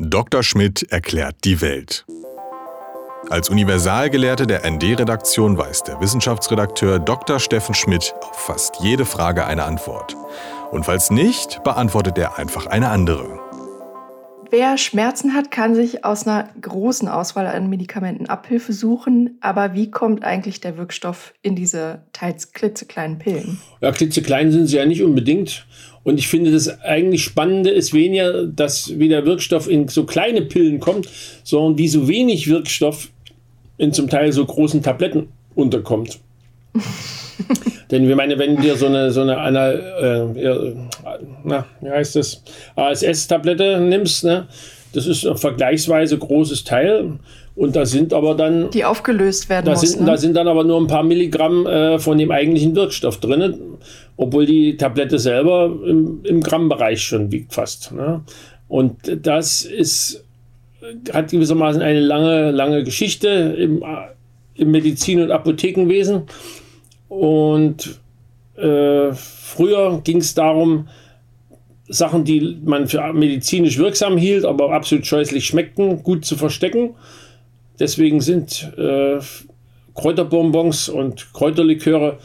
Dr. Schmidt erklärt die Welt. Als Universalgelehrte der ND-Redaktion weiß der Wissenschaftsredakteur Dr. Steffen Schmidt auf fast jede Frage eine Antwort. Und falls nicht, beantwortet er einfach eine andere. Wer Schmerzen hat, kann sich aus einer großen Auswahl an Medikamenten Abhilfe suchen. Aber wie kommt eigentlich der Wirkstoff in diese teils klitzekleinen Pillen? Ja, klitzeklein sind sie ja nicht unbedingt. Und ich finde, das eigentlich Spannende ist weniger, dass wie der Wirkstoff in so kleine Pillen kommt, sondern wie so wenig Wirkstoff in zum Teil so großen Tabletten unterkommt. Denn wir meine, wenn dir so eine, so eine, eine äh, na, wie heißt das, ASS-Tablette nimmst, ne, das ist ein vergleichsweise großes Teil. Und da sind aber dann. Die aufgelöst werden da muss, sind, ne? Da sind dann aber nur ein paar Milligramm äh, von dem eigentlichen Wirkstoff drin, obwohl die Tablette selber im, im Grammbereich schon wiegt fast. Ne? Und das ist, hat gewissermaßen eine lange, lange Geschichte im, im Medizin- und Apothekenwesen. Und äh, früher ging es darum, Sachen, die man für medizinisch wirksam hielt, aber absolut scheußlich schmeckten, gut zu verstecken. Deswegen sind äh, Kräuterbonbons und Kräuterliköre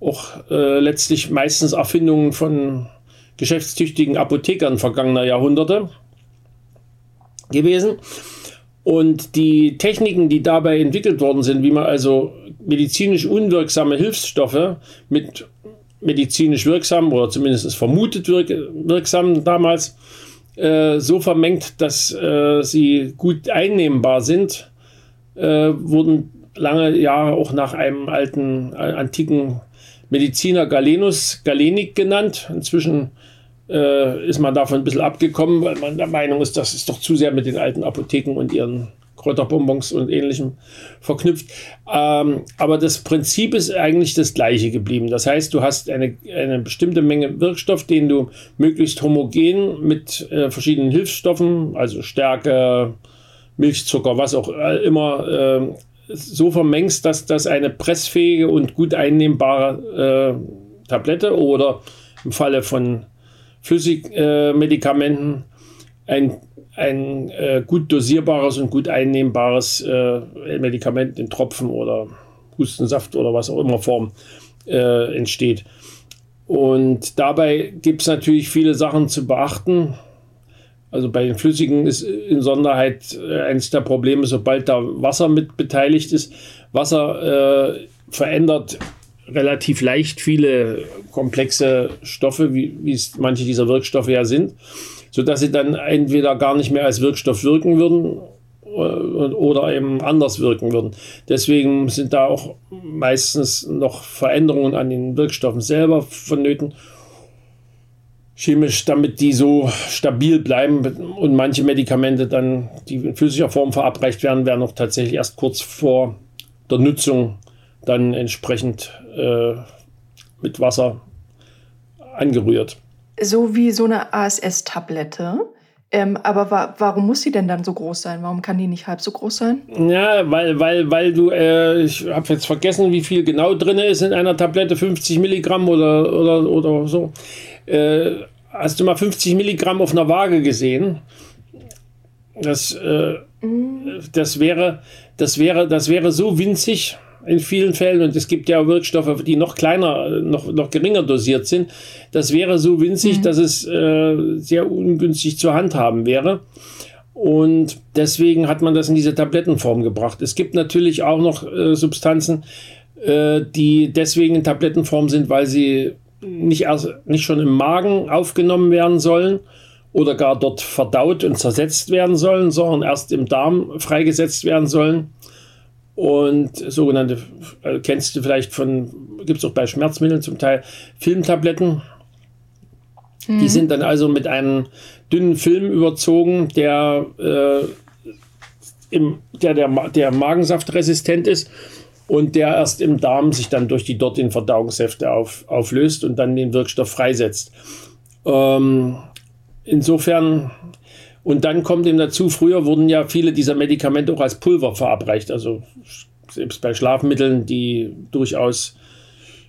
auch äh, letztlich meistens Erfindungen von geschäftstüchtigen Apothekern vergangener Jahrhunderte gewesen. Und die Techniken, die dabei entwickelt worden sind, wie man also medizinisch unwirksame Hilfsstoffe mit medizinisch wirksam oder zumindest vermutet wirk wirksam damals äh, so vermengt, dass äh, sie gut einnehmbar sind, äh, wurden lange Jahre auch nach einem alten, antiken Mediziner Galenus Galenik genannt. Inzwischen äh, ist man davon ein bisschen abgekommen, weil man der Meinung ist, das ist doch zu sehr mit den alten Apotheken und ihren Kräuterbonbons und ähnlichem verknüpft. Ähm, aber das Prinzip ist eigentlich das gleiche geblieben. Das heißt, du hast eine, eine bestimmte Menge Wirkstoff, den du möglichst homogen mit äh, verschiedenen Hilfsstoffen, also Stärke, Milchzucker, was auch immer, äh, so vermengst, dass das eine pressfähige und gut einnehmbare äh, Tablette oder im Falle von Flüssigmedikamenten ein, ein äh, gut dosierbares und gut einnehmbares äh, Medikament in Tropfen oder Hustensaft oder was auch immer Form äh, entsteht. Und dabei gibt es natürlich viele Sachen zu beachten. Also bei den Flüssigen ist in Sonderheit äh, eines der Probleme, sobald da Wasser mit beteiligt ist. Wasser äh, verändert relativ leicht viele komplexe Stoffe, wie, es manche dieser Wirkstoffe ja sind, sodass sie dann entweder gar nicht mehr als Wirkstoff wirken würden äh, oder eben anders wirken würden. Deswegen sind da auch meistens noch Veränderungen an den Wirkstoffen selber vonnöten, chemisch, damit die so stabil bleiben und manche Medikamente dann, die in physischer Form verabreicht werden, werden auch tatsächlich erst kurz vor der Nutzung dann entsprechend äh, mit Wasser angerührt. So wie so eine ASS-Tablette. Ähm, aber wa warum muss sie denn dann so groß sein? Warum kann die nicht halb so groß sein? Ja, weil, weil, weil du, äh, ich habe jetzt vergessen, wie viel genau drin ist in einer Tablette, 50 Milligramm oder, oder, oder so. Äh, hast du mal 50 Milligramm auf einer Waage gesehen? Das, äh, mhm. das, wäre, das, wäre, das wäre so winzig in vielen Fällen und es gibt ja Wirkstoffe, die noch kleiner, noch, noch geringer dosiert sind. Das wäre so winzig, mhm. dass es äh, sehr ungünstig zu handhaben wäre. Und deswegen hat man das in diese Tablettenform gebracht. Es gibt natürlich auch noch äh, Substanzen, äh, die deswegen in Tablettenform sind, weil sie nicht, erst, nicht schon im Magen aufgenommen werden sollen oder gar dort verdaut und zersetzt werden sollen, sondern erst im Darm freigesetzt werden sollen und sogenannte, äh, kennst du vielleicht von, gibt es auch bei Schmerzmitteln zum Teil, Filmtabletten. Mhm. Die sind dann also mit einem dünnen Film überzogen, der, äh, im, der, der, der magensaftresistent ist und der erst im Darm sich dann durch die dortigen Verdauungssäfte auf, auflöst und dann den Wirkstoff freisetzt. Ähm, insofern und dann kommt eben dazu, früher wurden ja viele dieser Medikamente auch als Pulver verabreicht. Also selbst bei Schlafmitteln, die durchaus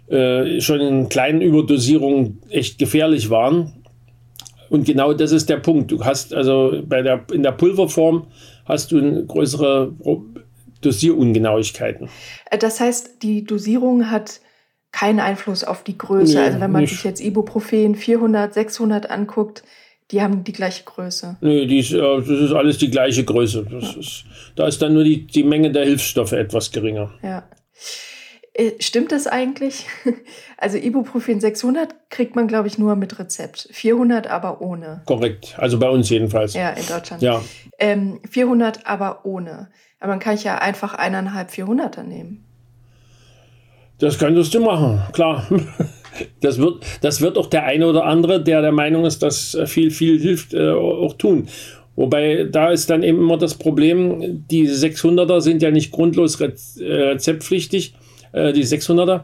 äh, schon in kleinen Überdosierungen echt gefährlich waren, Und genau das ist der Punkt. Du hast also bei der, in der Pulverform hast du größere Dosierungenauigkeiten. Äh, das heißt, die Dosierung hat keinen Einfluss auf die Größe. Nee, also wenn man nicht. sich jetzt Ibuprofen 400, 600 anguckt, die haben die gleiche Größe. Nee, die ist, das ist alles die gleiche Größe. Das ja. ist, da ist dann nur die, die Menge der Hilfsstoffe etwas geringer. Ja. Äh, stimmt das eigentlich? Also Ibuprofen 600 kriegt man, glaube ich, nur mit Rezept. 400 aber ohne. Korrekt. Also bei uns jedenfalls. Ja, in Deutschland. Ja. Ähm, 400 aber ohne. Aber man kann ja einfach eineinhalb 400er nehmen. Das könntest du machen, klar. Das wird, das wird auch der eine oder andere, der der Meinung ist, dass viel, viel hilft, äh, auch tun. Wobei da ist dann eben immer das Problem, die 600er sind ja nicht grundlos äh, rezeptpflichtig, äh, die 600er,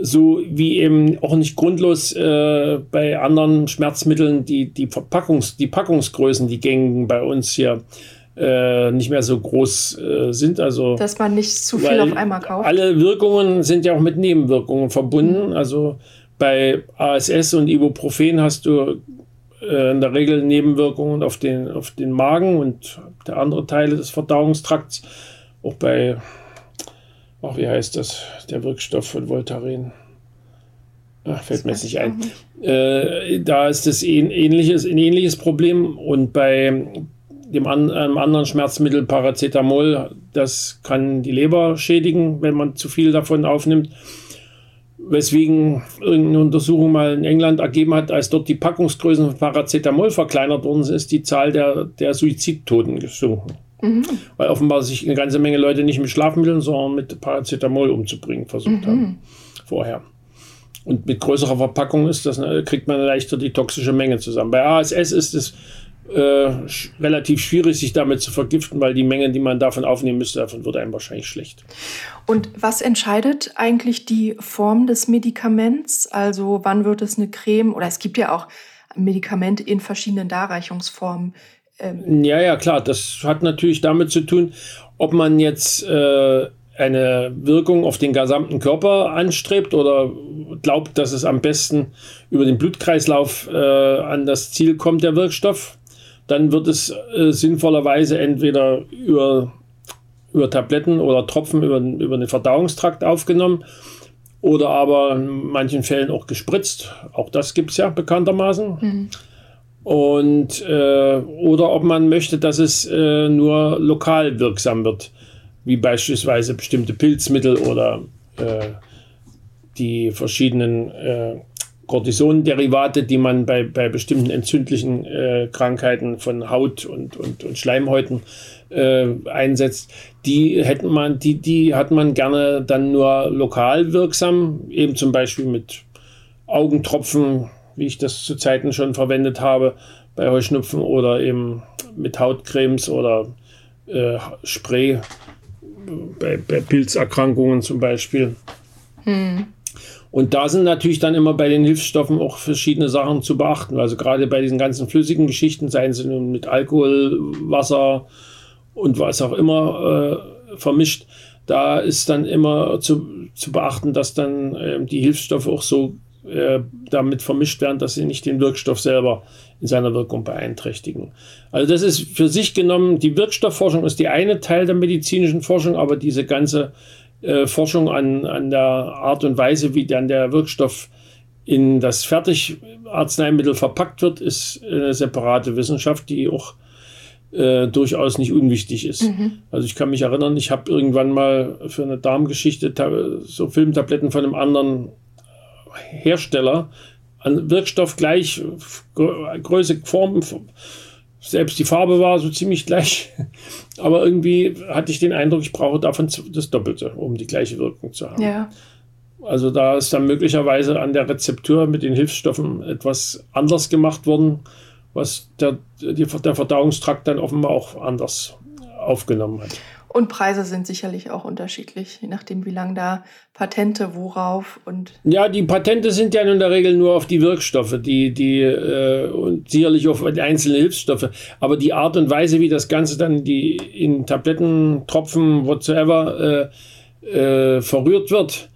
so wie eben auch nicht grundlos äh, bei anderen Schmerzmitteln die, die, Verpackungs-, die Packungsgrößen, die gängigen bei uns hier äh, nicht mehr so groß äh, sind. Also, Dass man nicht zu viel auf einmal kauft. Alle Wirkungen sind ja auch mit Nebenwirkungen verbunden. Mhm. Also bei ASS und Ibuprofen hast du äh, in der Regel Nebenwirkungen auf den, auf den Magen und der andere Teile des Verdauungstrakts. Auch bei, ach, wie heißt das, der Wirkstoff von Voltaren. Ach, fällt mir jetzt nicht ein. Äh, da ist es ein ähnliches, ein ähnliches Problem. Und bei, dem an, einem anderen Schmerzmittel Paracetamol, das kann die Leber schädigen, wenn man zu viel davon aufnimmt. Weswegen irgendeine Untersuchung mal in England ergeben hat, als dort die Packungsgrößen von Paracetamol verkleinert worden sind, ist die Zahl der, der Suizidtoten gesunken. Mhm. Weil offenbar sich eine ganze Menge Leute nicht mit Schlafmitteln, sondern mit Paracetamol umzubringen versucht mhm. haben vorher. Und mit größerer Verpackung ist das, kriegt man leichter die toxische Menge zusammen. Bei ASS ist es äh, relativ schwierig, sich damit zu vergiften, weil die Menge, die man davon aufnehmen müsste, davon wird einem wahrscheinlich schlecht. Und was entscheidet eigentlich die Form des Medikaments? Also wann wird es eine Creme oder es gibt ja auch Medikamente in verschiedenen Darreichungsformen. Ähm ja, ja, klar. Das hat natürlich damit zu tun, ob man jetzt äh, eine Wirkung auf den gesamten Körper anstrebt oder glaubt, dass es am besten über den Blutkreislauf äh, an das Ziel kommt, der Wirkstoff dann wird es äh, sinnvollerweise entweder über, über Tabletten oder Tropfen über, über den Verdauungstrakt aufgenommen oder aber in manchen Fällen auch gespritzt. Auch das gibt es ja bekanntermaßen. Mhm. Und, äh, oder ob man möchte, dass es äh, nur lokal wirksam wird, wie beispielsweise bestimmte Pilzmittel oder äh, die verschiedenen äh, Cortisonderivate, die man bei, bei bestimmten entzündlichen äh, Krankheiten von Haut und, und, und Schleimhäuten äh, einsetzt, die hätten man, die, die hat man gerne dann nur lokal wirksam, eben zum Beispiel mit Augentropfen, wie ich das zu Zeiten schon verwendet habe, bei Heuschnupfen oder eben mit Hautcremes oder äh, Spray bei, bei Pilzerkrankungen zum Beispiel. Hm. Und da sind natürlich dann immer bei den Hilfsstoffen auch verschiedene Sachen zu beachten. Also gerade bei diesen ganzen flüssigen Geschichten, seien sie nun mit Alkohol, Wasser und was auch immer äh, vermischt, da ist dann immer zu, zu beachten, dass dann äh, die Hilfsstoffe auch so äh, damit vermischt werden, dass sie nicht den Wirkstoff selber in seiner Wirkung beeinträchtigen. Also das ist für sich genommen, die Wirkstoffforschung ist die eine Teil der medizinischen Forschung, aber diese ganze äh, Forschung an, an der Art und Weise, wie dann der Wirkstoff in das Fertigarzneimittel verpackt wird, ist eine separate Wissenschaft, die auch äh, durchaus nicht unwichtig ist. Mhm. Also ich kann mich erinnern, ich habe irgendwann mal für eine Darmgeschichte so Filmtabletten von einem anderen Hersteller an Wirkstoff gleich, Größe, Form, selbst die Farbe war so ziemlich gleich. Aber irgendwie hatte ich den Eindruck, ich brauche davon das Doppelte, um die gleiche Wirkung zu haben. Ja. Also da ist dann möglicherweise an der Rezeptur mit den Hilfsstoffen etwas anders gemacht worden, was der, der Verdauungstrakt dann offenbar auch anders aufgenommen hat. Und Preise sind sicherlich auch unterschiedlich, je nachdem, wie lange da Patente worauf und. Ja, die Patente sind ja in der Regel nur auf die Wirkstoffe, die, die äh, und sicherlich auf einzelne Hilfsstoffe. Aber die Art und Weise, wie das Ganze dann die in Tabletten, Tropfen, whatsoever äh, äh, verrührt wird,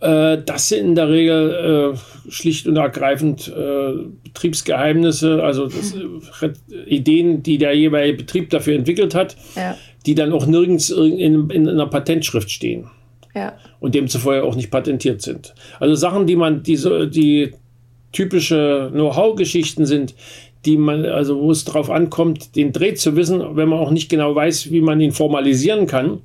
Äh, das sind in der Regel äh, schlicht und ergreifend äh, Betriebsgeheimnisse, also das, äh, Ideen, die der jeweilige Betrieb dafür entwickelt hat, ja. die dann auch nirgends in, in, in einer Patentschrift stehen. Ja. Und demzufolge auch nicht patentiert sind. Also Sachen, die man, die, so, die typische Know-how-Geschichten sind, die man, also wo es darauf ankommt, den Dreh zu wissen, wenn man auch nicht genau weiß, wie man ihn formalisieren kann,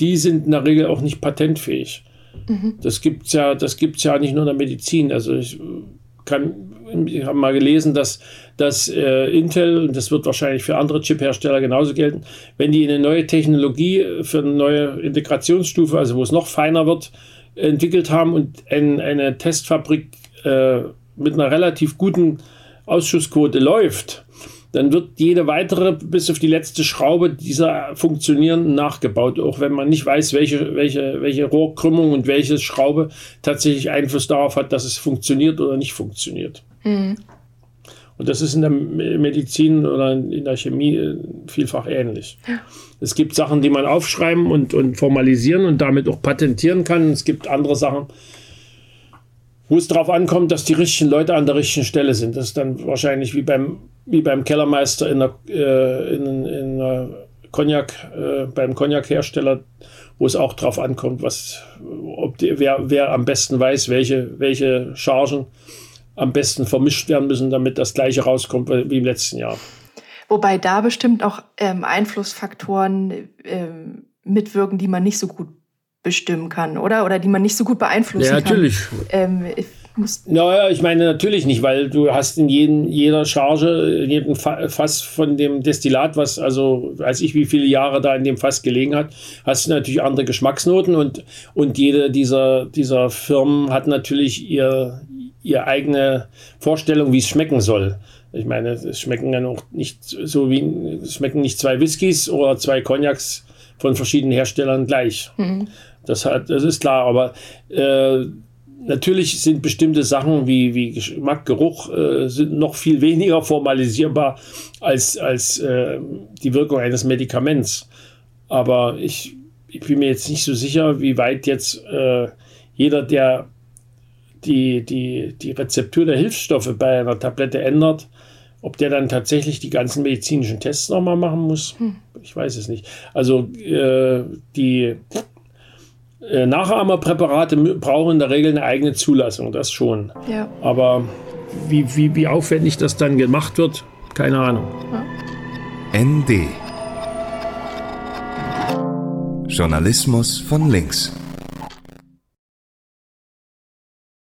die sind in der Regel auch nicht patentfähig. Mhm. Das gibt es ja, ja nicht nur in der Medizin. Also ich kann, ich habe mal gelesen, dass, dass äh, Intel, und das wird wahrscheinlich für andere Chip-Hersteller genauso gelten, wenn die eine neue Technologie für eine neue Integrationsstufe, also wo es noch feiner wird, entwickelt haben und ein, eine Testfabrik äh, mit einer relativ guten Ausschussquote läuft, dann wird jede weitere bis auf die letzte Schraube dieser funktionierenden nachgebaut, auch wenn man nicht weiß, welche, welche, welche Rohrkrümmung und welche Schraube tatsächlich Einfluss darauf hat, dass es funktioniert oder nicht funktioniert. Mhm. Und das ist in der Medizin oder in der Chemie äh, vielfach ähnlich. Ja. Es gibt Sachen, die man aufschreiben und, und formalisieren und damit auch patentieren kann. Es gibt andere Sachen, wo es darauf ankommt, dass die richtigen Leute an der richtigen Stelle sind. Das ist dann wahrscheinlich wie beim, wie beim Kellermeister in der, äh, in, in der Cognac, äh, beim Cognac-Hersteller, wo es auch darauf ankommt, was, ob die, wer, wer am besten weiß, welche, welche Chargen am besten vermischt werden müssen, damit das gleiche rauskommt wie im letzten Jahr. Wobei da bestimmt auch ähm, Einflussfaktoren ähm, mitwirken, die man nicht so gut bestimmen kann, oder? Oder die man nicht so gut beeinflussen ja, natürlich. kann. Ähm, naja, ich meine natürlich nicht, weil du hast in jedem, jeder Charge, in jedem Fass von dem Destillat, was also, weiß ich, wie viele Jahre da in dem Fass gelegen hat, hast du natürlich andere Geschmacksnoten und, und jede dieser, dieser Firmen hat natürlich ihr, ihre eigene Vorstellung, wie es schmecken soll. Ich meine, es schmecken dann auch nicht so wie, es schmecken nicht zwei Whiskys oder zwei Cognacs von verschiedenen Herstellern gleich. Mhm. Das, hat, das ist klar, aber äh, natürlich sind bestimmte Sachen wie, wie Geschmack, Geruch äh, sind noch viel weniger formalisierbar als, als äh, die Wirkung eines Medikaments. Aber ich, ich bin mir jetzt nicht so sicher, wie weit jetzt äh, jeder, der die, die, die Rezeptur der Hilfsstoffe bei einer Tablette ändert, ob der dann tatsächlich die ganzen medizinischen Tests nochmal machen muss, hm. ich weiß es nicht. Also äh, die Nachahmerpräparate brauchen in der Regel eine eigene Zulassung, das schon. Ja. Aber wie, wie, wie aufwendig das dann gemacht wird, keine Ahnung. Ja. ND Journalismus von links.